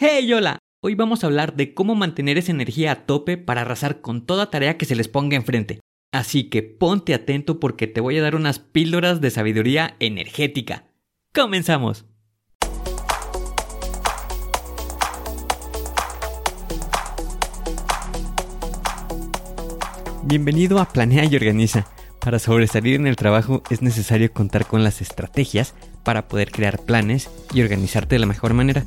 Hey, hola. Hoy vamos a hablar de cómo mantener esa energía a tope para arrasar con toda tarea que se les ponga enfrente. Así que ponte atento porque te voy a dar unas píldoras de sabiduría energética. ¡Comenzamos! Bienvenido a Planea y Organiza. Para sobresalir en el trabajo es necesario contar con las estrategias para poder crear planes y organizarte de la mejor manera.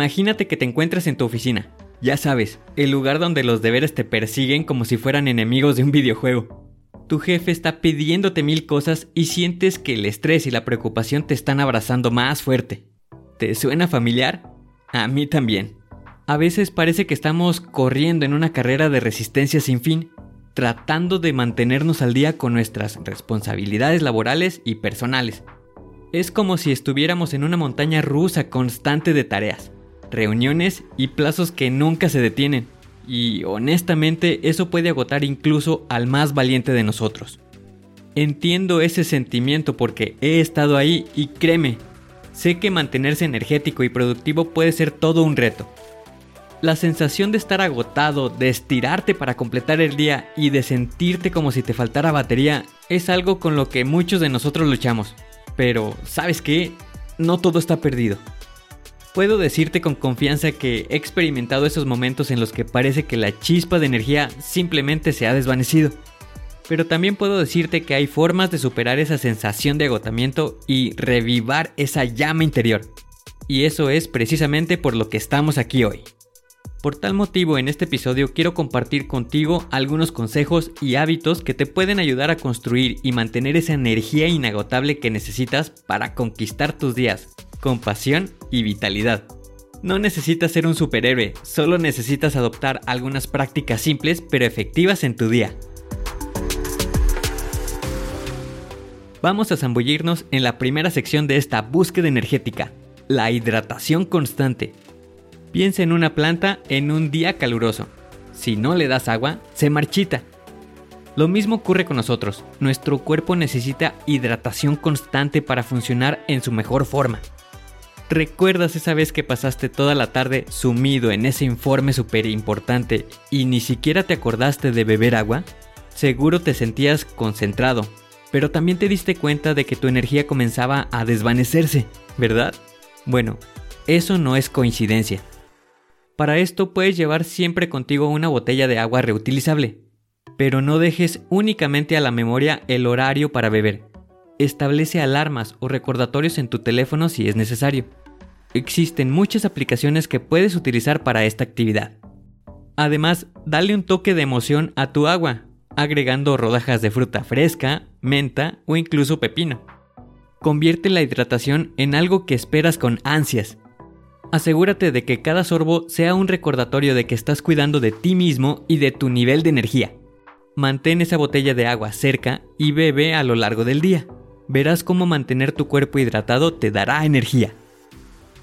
Imagínate que te encuentras en tu oficina. Ya sabes, el lugar donde los deberes te persiguen como si fueran enemigos de un videojuego. Tu jefe está pidiéndote mil cosas y sientes que el estrés y la preocupación te están abrazando más fuerte. ¿Te suena familiar? A mí también. A veces parece que estamos corriendo en una carrera de resistencia sin fin, tratando de mantenernos al día con nuestras responsabilidades laborales y personales es como si estuviéramos en una montaña rusa constante de tareas, reuniones y plazos que nunca se detienen. Y honestamente eso puede agotar incluso al más valiente de nosotros. Entiendo ese sentimiento porque he estado ahí y créeme, sé que mantenerse energético y productivo puede ser todo un reto. La sensación de estar agotado, de estirarte para completar el día y de sentirte como si te faltara batería es algo con lo que muchos de nosotros luchamos. Pero, ¿sabes qué? No todo está perdido. Puedo decirte con confianza que he experimentado esos momentos en los que parece que la chispa de energía simplemente se ha desvanecido. Pero también puedo decirte que hay formas de superar esa sensación de agotamiento y revivar esa llama interior. Y eso es precisamente por lo que estamos aquí hoy. Por tal motivo, en este episodio quiero compartir contigo algunos consejos y hábitos que te pueden ayudar a construir y mantener esa energía inagotable que necesitas para conquistar tus días, con pasión y vitalidad. No necesitas ser un superhéroe, solo necesitas adoptar algunas prácticas simples pero efectivas en tu día. Vamos a zambullirnos en la primera sección de esta búsqueda energética, la hidratación constante. Piensa en una planta en un día caluroso. Si no le das agua, se marchita. Lo mismo ocurre con nosotros. Nuestro cuerpo necesita hidratación constante para funcionar en su mejor forma. ¿Recuerdas esa vez que pasaste toda la tarde sumido en ese informe súper importante y ni siquiera te acordaste de beber agua? Seguro te sentías concentrado, pero también te diste cuenta de que tu energía comenzaba a desvanecerse, ¿verdad? Bueno, eso no es coincidencia. Para esto puedes llevar siempre contigo una botella de agua reutilizable, pero no dejes únicamente a la memoria el horario para beber. Establece alarmas o recordatorios en tu teléfono si es necesario. Existen muchas aplicaciones que puedes utilizar para esta actividad. Además, dale un toque de emoción a tu agua, agregando rodajas de fruta fresca, menta o incluso pepino. Convierte la hidratación en algo que esperas con ansias Asegúrate de que cada sorbo sea un recordatorio de que estás cuidando de ti mismo y de tu nivel de energía. Mantén esa botella de agua cerca y bebe a lo largo del día. Verás cómo mantener tu cuerpo hidratado te dará energía.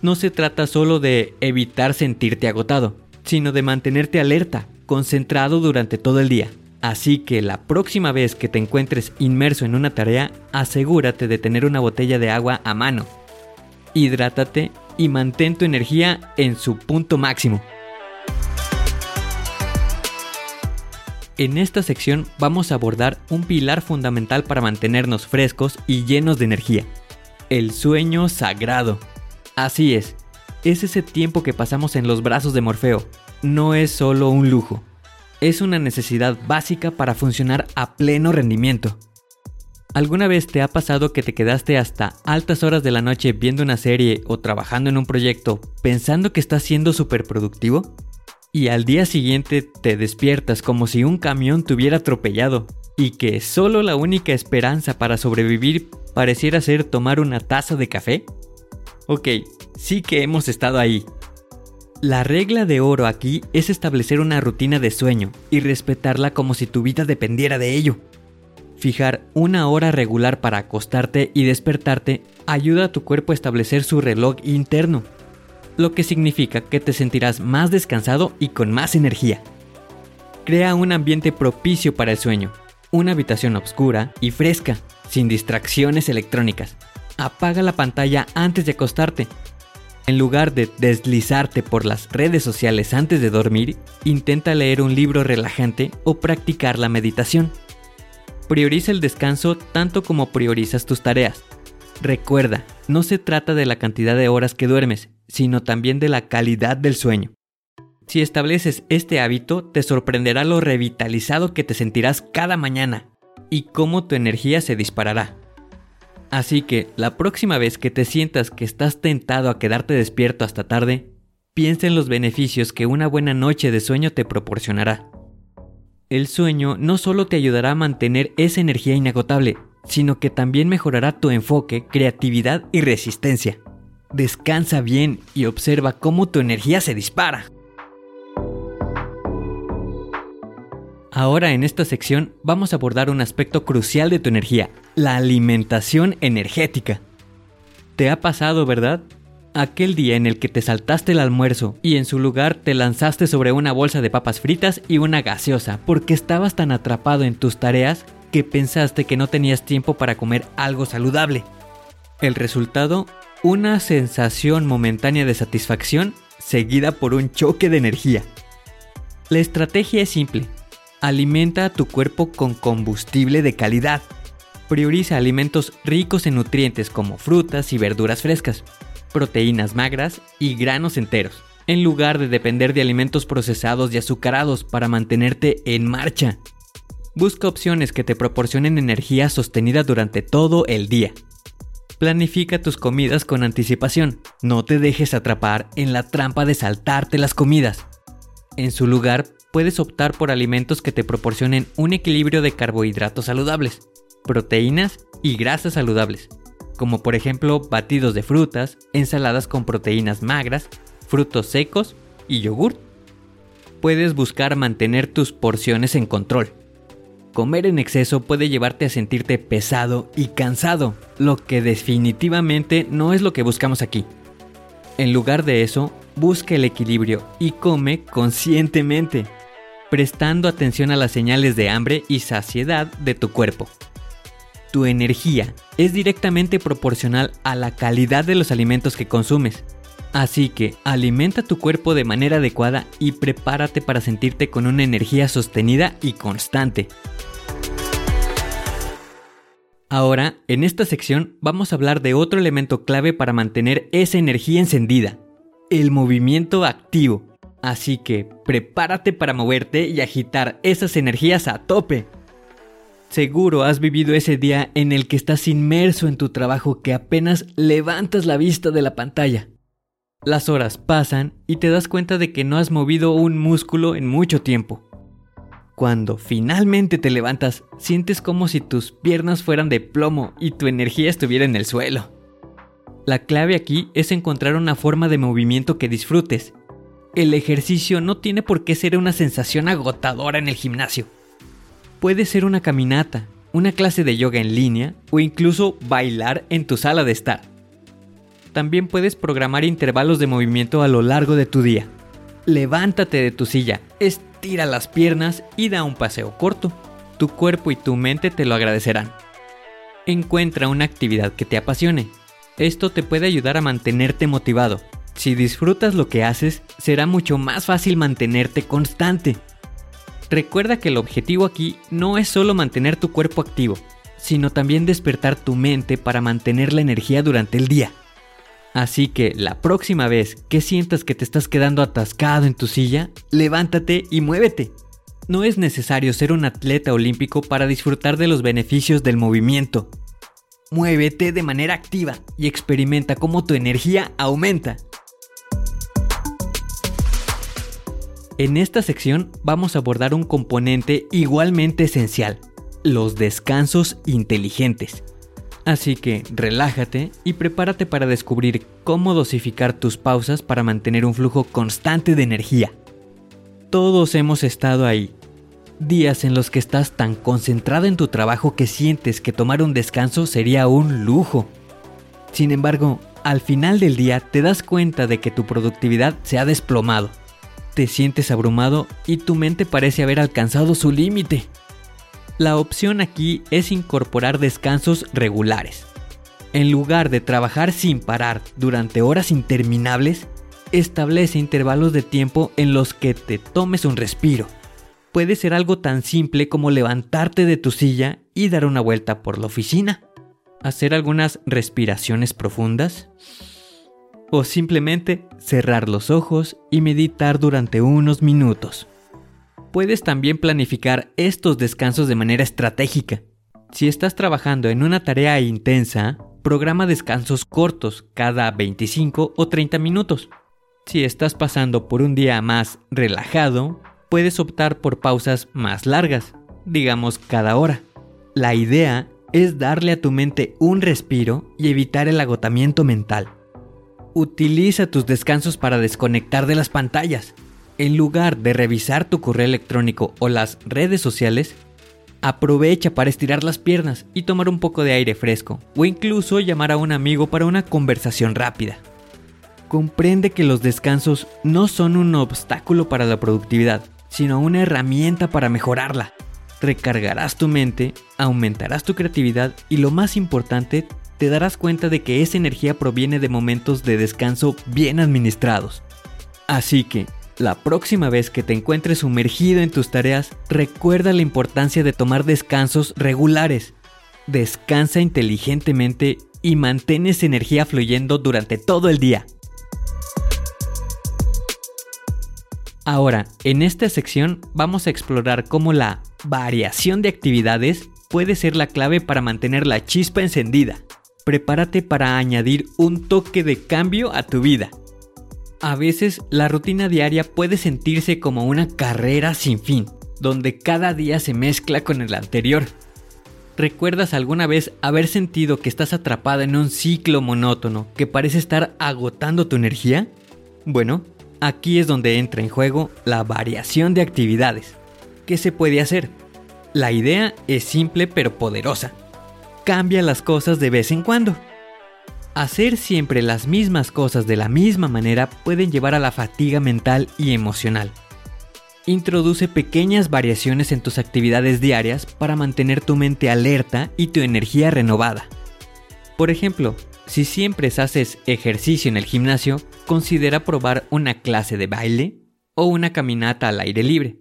No se trata solo de evitar sentirte agotado, sino de mantenerte alerta, concentrado durante todo el día. Así que la próxima vez que te encuentres inmerso en una tarea, asegúrate de tener una botella de agua a mano. Hidrátate y mantén tu energía en su punto máximo. En esta sección vamos a abordar un pilar fundamental para mantenernos frescos y llenos de energía, el sueño sagrado. Así es, es ese tiempo que pasamos en los brazos de Morfeo. No es solo un lujo, es una necesidad básica para funcionar a pleno rendimiento. ¿Alguna vez te ha pasado que te quedaste hasta altas horas de la noche viendo una serie o trabajando en un proyecto pensando que estás siendo súper productivo? Y al día siguiente te despiertas como si un camión te hubiera atropellado y que solo la única esperanza para sobrevivir pareciera ser tomar una taza de café? Ok, sí que hemos estado ahí. La regla de oro aquí es establecer una rutina de sueño y respetarla como si tu vida dependiera de ello. Fijar una hora regular para acostarte y despertarte ayuda a tu cuerpo a establecer su reloj interno, lo que significa que te sentirás más descansado y con más energía. Crea un ambiente propicio para el sueño, una habitación oscura y fresca, sin distracciones electrónicas. Apaga la pantalla antes de acostarte. En lugar de deslizarte por las redes sociales antes de dormir, intenta leer un libro relajante o practicar la meditación. Prioriza el descanso tanto como priorizas tus tareas. Recuerda, no se trata de la cantidad de horas que duermes, sino también de la calidad del sueño. Si estableces este hábito, te sorprenderá lo revitalizado que te sentirás cada mañana y cómo tu energía se disparará. Así que la próxima vez que te sientas que estás tentado a quedarte despierto hasta tarde, piensa en los beneficios que una buena noche de sueño te proporcionará. El sueño no solo te ayudará a mantener esa energía inagotable, sino que también mejorará tu enfoque, creatividad y resistencia. Descansa bien y observa cómo tu energía se dispara. Ahora en esta sección vamos a abordar un aspecto crucial de tu energía, la alimentación energética. ¿Te ha pasado, verdad? Aquel día en el que te saltaste el almuerzo y en su lugar te lanzaste sobre una bolsa de papas fritas y una gaseosa porque estabas tan atrapado en tus tareas que pensaste que no tenías tiempo para comer algo saludable. El resultado, una sensación momentánea de satisfacción seguida por un choque de energía. La estrategia es simple, Alimenta a tu cuerpo con combustible de calidad. Prioriza alimentos ricos en nutrientes como frutas y verduras frescas, proteínas magras y granos enteros, en lugar de depender de alimentos procesados y azucarados para mantenerte en marcha. Busca opciones que te proporcionen energía sostenida durante todo el día. Planifica tus comidas con anticipación. No te dejes atrapar en la trampa de saltarte las comidas. En su lugar, puedes optar por alimentos que te proporcionen un equilibrio de carbohidratos saludables, proteínas y grasas saludables, como por ejemplo batidos de frutas, ensaladas con proteínas magras, frutos secos y yogur. Puedes buscar mantener tus porciones en control. Comer en exceso puede llevarte a sentirte pesado y cansado, lo que definitivamente no es lo que buscamos aquí. En lugar de eso, busca el equilibrio y come conscientemente prestando atención a las señales de hambre y saciedad de tu cuerpo. Tu energía es directamente proporcional a la calidad de los alimentos que consumes. Así que alimenta tu cuerpo de manera adecuada y prepárate para sentirte con una energía sostenida y constante. Ahora, en esta sección vamos a hablar de otro elemento clave para mantener esa energía encendida, el movimiento activo. Así que prepárate para moverte y agitar esas energías a tope. Seguro has vivido ese día en el que estás inmerso en tu trabajo que apenas levantas la vista de la pantalla. Las horas pasan y te das cuenta de que no has movido un músculo en mucho tiempo. Cuando finalmente te levantas, sientes como si tus piernas fueran de plomo y tu energía estuviera en el suelo. La clave aquí es encontrar una forma de movimiento que disfrutes el ejercicio no tiene por qué ser una sensación agotadora en el gimnasio. Puede ser una caminata, una clase de yoga en línea o incluso bailar en tu sala de estar. También puedes programar intervalos de movimiento a lo largo de tu día. Levántate de tu silla, estira las piernas y da un paseo corto. Tu cuerpo y tu mente te lo agradecerán. Encuentra una actividad que te apasione. Esto te puede ayudar a mantenerte motivado si disfrutas lo que haces, será mucho más fácil mantenerte constante. Recuerda que el objetivo aquí no es solo mantener tu cuerpo activo, sino también despertar tu mente para mantener la energía durante el día. Así que la próxima vez que sientas que te estás quedando atascado en tu silla, levántate y muévete. No es necesario ser un atleta olímpico para disfrutar de los beneficios del movimiento. Muévete de manera activa y experimenta cómo tu energía aumenta. En esta sección vamos a abordar un componente igualmente esencial, los descansos inteligentes. Así que relájate y prepárate para descubrir cómo dosificar tus pausas para mantener un flujo constante de energía. Todos hemos estado ahí. Días en los que estás tan concentrado en tu trabajo que sientes que tomar un descanso sería un lujo. Sin embargo, al final del día te das cuenta de que tu productividad se ha desplomado. Te sientes abrumado y tu mente parece haber alcanzado su límite. La opción aquí es incorporar descansos regulares. En lugar de trabajar sin parar durante horas interminables, establece intervalos de tiempo en los que te tomes un respiro. Puede ser algo tan simple como levantarte de tu silla y dar una vuelta por la oficina, hacer algunas respiraciones profundas o simplemente cerrar los ojos y meditar durante unos minutos. Puedes también planificar estos descansos de manera estratégica. Si estás trabajando en una tarea intensa, programa descansos cortos cada 25 o 30 minutos. Si estás pasando por un día más relajado, puedes optar por pausas más largas, digamos cada hora. La idea es darle a tu mente un respiro y evitar el agotamiento mental. Utiliza tus descansos para desconectar de las pantallas. En lugar de revisar tu correo electrónico o las redes sociales, aprovecha para estirar las piernas y tomar un poco de aire fresco, o incluso llamar a un amigo para una conversación rápida. Comprende que los descansos no son un obstáculo para la productividad, sino una herramienta para mejorarla. Recargarás tu mente, aumentarás tu creatividad y lo más importante, te darás cuenta de que esa energía proviene de momentos de descanso bien administrados. Así que, la próxima vez que te encuentres sumergido en tus tareas, recuerda la importancia de tomar descansos regulares. Descansa inteligentemente y mantén esa energía fluyendo durante todo el día. Ahora, en esta sección vamos a explorar cómo la variación de actividades puede ser la clave para mantener la chispa encendida. Prepárate para añadir un toque de cambio a tu vida. A veces la rutina diaria puede sentirse como una carrera sin fin, donde cada día se mezcla con el anterior. ¿Recuerdas alguna vez haber sentido que estás atrapada en un ciclo monótono que parece estar agotando tu energía? Bueno, aquí es donde entra en juego la variación de actividades. ¿Qué se puede hacer? La idea es simple pero poderosa. Cambia las cosas de vez en cuando. Hacer siempre las mismas cosas de la misma manera pueden llevar a la fatiga mental y emocional. Introduce pequeñas variaciones en tus actividades diarias para mantener tu mente alerta y tu energía renovada. Por ejemplo, si siempre haces ejercicio en el gimnasio, considera probar una clase de baile o una caminata al aire libre.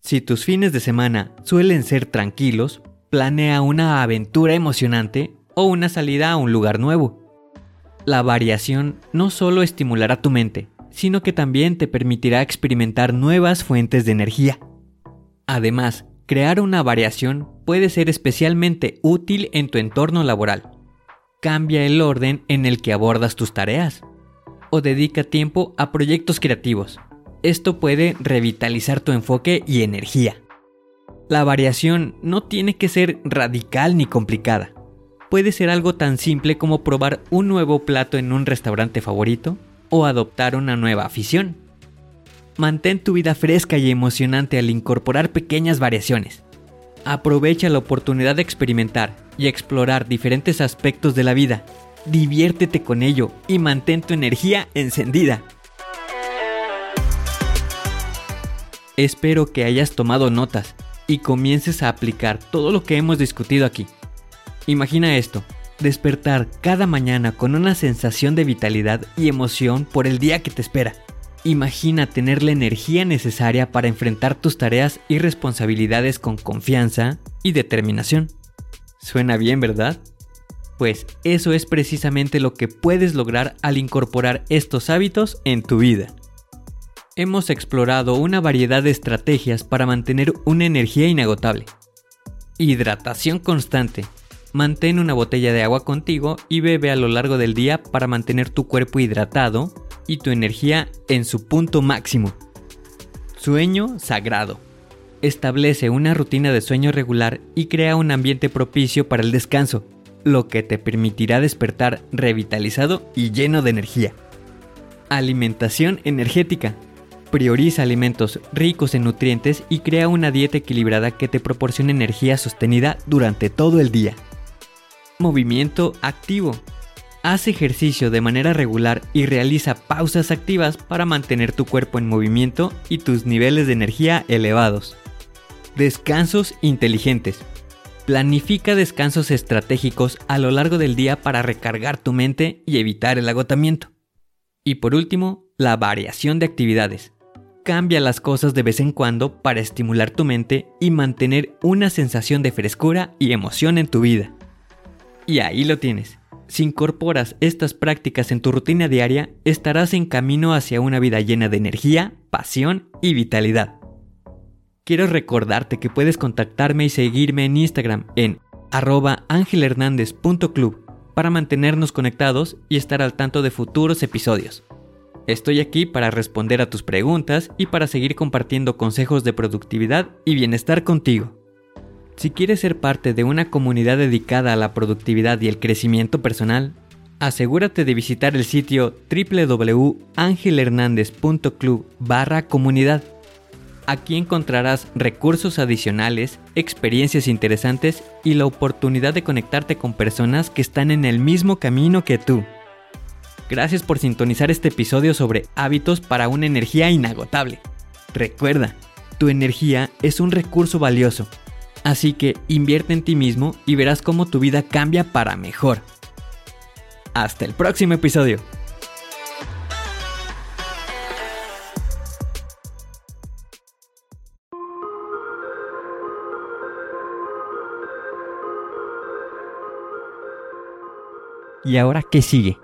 Si tus fines de semana suelen ser tranquilos, planea una aventura emocionante o una salida a un lugar nuevo. La variación no solo estimulará tu mente, sino que también te permitirá experimentar nuevas fuentes de energía. Además, crear una variación puede ser especialmente útil en tu entorno laboral. Cambia el orden en el que abordas tus tareas o dedica tiempo a proyectos creativos. Esto puede revitalizar tu enfoque y energía. La variación no tiene que ser radical ni complicada puede ser algo tan simple como probar un nuevo plato en un restaurante favorito o adoptar una nueva afición. Mantén tu vida fresca y emocionante al incorporar pequeñas variaciones. Aprovecha la oportunidad de experimentar y explorar diferentes aspectos de la vida. Diviértete con ello y mantén tu energía encendida. Espero que hayas tomado notas y comiences a aplicar todo lo que hemos discutido aquí. Imagina esto, despertar cada mañana con una sensación de vitalidad y emoción por el día que te espera. Imagina tener la energía necesaria para enfrentar tus tareas y responsabilidades con confianza y determinación. Suena bien, ¿verdad? pues eso es precisamente lo que puedes lograr al incorporar estos hábitos en tu vida. Hemos explorado una variedad de estrategias para mantener una energía inagotable. Hidratación constante. Mantén una botella de agua contigo y bebe a lo largo del día para mantener tu cuerpo hidratado y tu energía en su punto máximo. Sueño sagrado. Establece una rutina de sueño regular y crea un ambiente propicio para el descanso, lo que te permitirá despertar revitalizado y lleno de energía. Alimentación energética. Prioriza alimentos ricos en nutrientes y crea una dieta equilibrada que te proporcione energía sostenida durante todo el día. Movimiento activo. Haz ejercicio de manera regular y realiza pausas activas para mantener tu cuerpo en movimiento y tus niveles de energía elevados. Descansos inteligentes. Planifica descansos estratégicos a lo largo del día para recargar tu mente y evitar el agotamiento. Y por último, la variación de actividades. Cambia las cosas de vez en cuando para estimular tu mente y mantener una sensación de frescura y emoción en tu vida. Y ahí lo tienes. Si incorporas estas prácticas en tu rutina diaria, estarás en camino hacia una vida llena de energía, pasión y vitalidad. Quiero recordarte que puedes contactarme y seguirme en Instagram en arroba angelhernandez.club para mantenernos conectados y estar al tanto de futuros episodios. Estoy aquí para responder a tus preguntas y para seguir compartiendo consejos de productividad y bienestar contigo. Si quieres ser parte de una comunidad dedicada a la productividad y el crecimiento personal, asegúrate de visitar el sitio www.angelhernandez.club barra comunidad Aquí encontrarás recursos adicionales, experiencias interesantes y la oportunidad de conectarte con personas que están en el mismo camino que tú. Gracias por sintonizar este episodio sobre hábitos para una energía inagotable. Recuerda, tu energía es un recurso valioso, así que invierte en ti mismo y verás cómo tu vida cambia para mejor. Hasta el próximo episodio. ¿Y ahora qué sigue?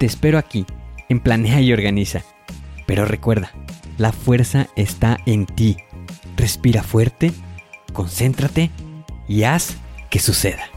Te espero aquí, en Planea y Organiza. Pero recuerda, la fuerza está en ti. Respira fuerte, concéntrate y haz que suceda.